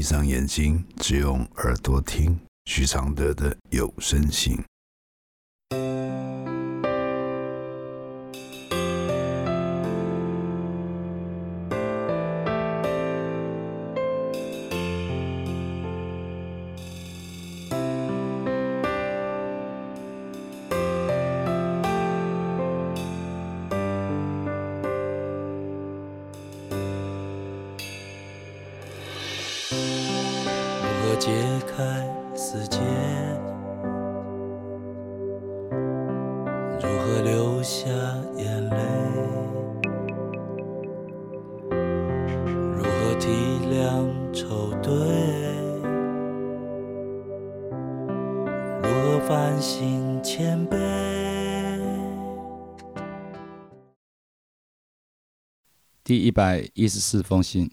闭上眼睛，只用耳朵听徐常德的有声信。解开死结，如何流下眼泪？如何体谅愁对？如何反省谦卑？第一百一十四封信，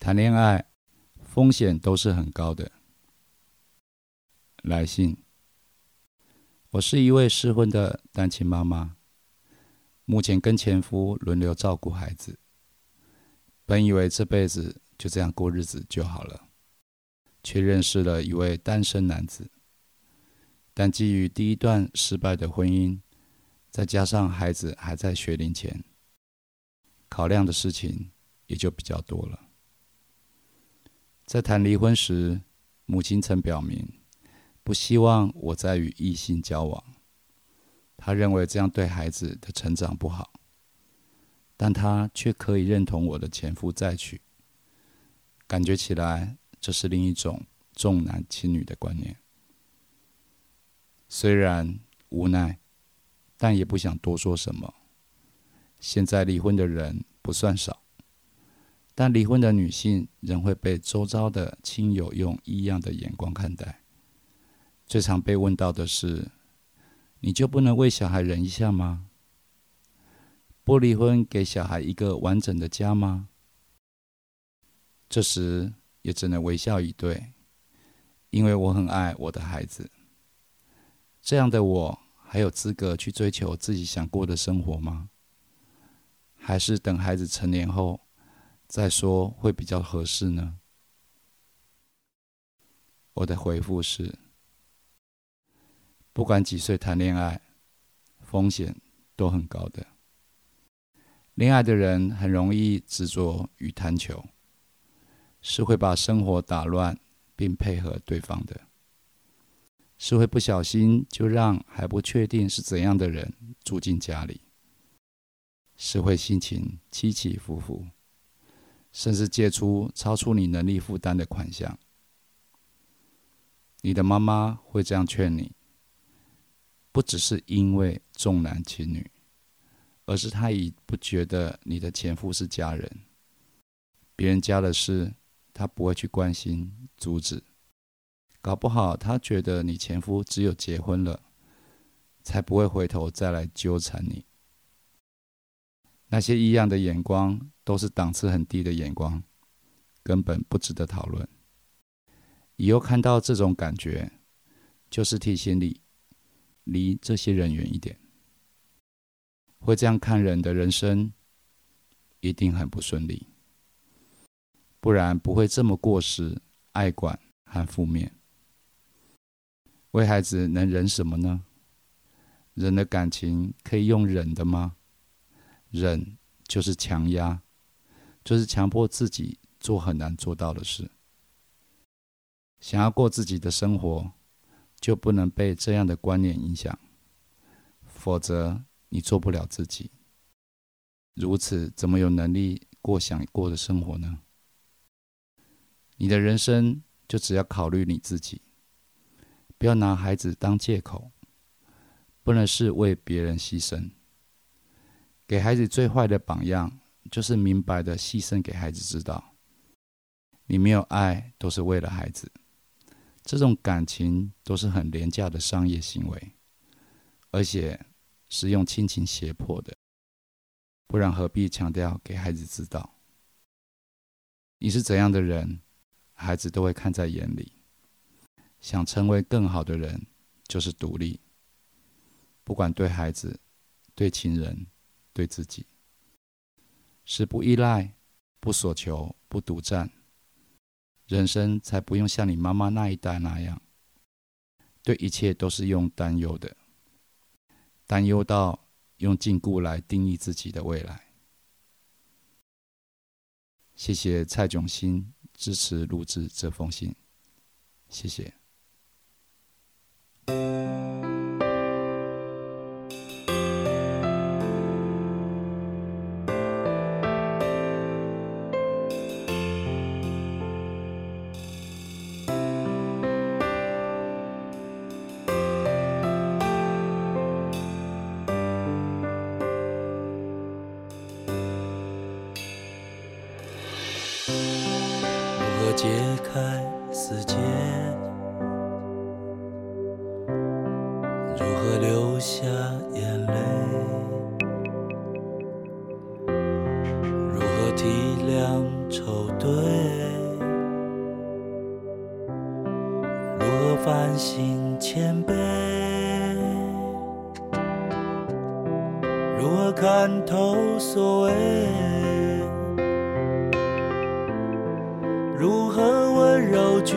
谈恋爱。风险都是很高的。来信，我是一位失婚的单亲妈妈，目前跟前夫轮流照顾孩子。本以为这辈子就这样过日子就好了，却认识了一位单身男子。但基于第一段失败的婚姻，再加上孩子还在学龄前，考量的事情也就比较多了。在谈离婚时，母亲曾表明不希望我再与异性交往，她认为这样对孩子的成长不好。但她却可以认同我的前夫再娶，感觉起来这是另一种重男轻女的观念。虽然无奈，但也不想多说什么。现在离婚的人不算少。但离婚的女性仍会被周遭的亲友用异样的眼光看待。最常被问到的是：“你就不能为小孩忍一下吗？不离婚，给小孩一个完整的家吗？”这时也只能微笑以对，因为我很爱我的孩子。这样的我还有资格去追求自己想过的生活吗？还是等孩子成年后？再说会比较合适呢。我的回复是：不管几岁谈恋爱，风险都很高的。恋爱的人很容易执着与贪求，是会把生活打乱并配合对方的，是会不小心就让还不确定是怎样的人住进家里，是会心情起起伏伏。甚至借出超出你能力负担的款项，你的妈妈会这样劝你，不只是因为重男轻女，而是她已不觉得你的前夫是家人，别人家的事她不会去关心阻止，搞不好她觉得你前夫只有结婚了，才不会回头再来纠缠你。那些异样的眼光都是档次很低的眼光，根本不值得讨论。以后看到这种感觉，就是提醒你离这些人远一点。会这样看人的人生，一定很不顺利，不然不会这么过时、爱管和负面。为孩子能忍什么呢？人的感情可以用忍的吗？忍就是强压，就是强迫自己做很难做到的事。想要过自己的生活，就不能被这样的观念影响，否则你做不了自己。如此，怎么有能力过想过的生活呢？你的人生就只要考虑你自己，不要拿孩子当借口，不能是为别人牺牲。给孩子最坏的榜样，就是明白的牺牲给孩子知道，你没有爱，都是为了孩子。这种感情都是很廉价的商业行为，而且是用亲情胁迫的，不然何必强调给孩子知道？你是怎样的人，孩子都会看在眼里。想成为更好的人，就是独立，不管对孩子，对亲人。对自己是不依赖、不索求、不独占，人生才不用像你妈妈那一代那样，对一切都是用担忧的，担忧到用禁锢来定义自己的未来。谢谢蔡炯新支持录制这封信，谢谢。流下眼泪？如何体谅愁对？如何反省谦卑？如何看透所谓？如何温柔拒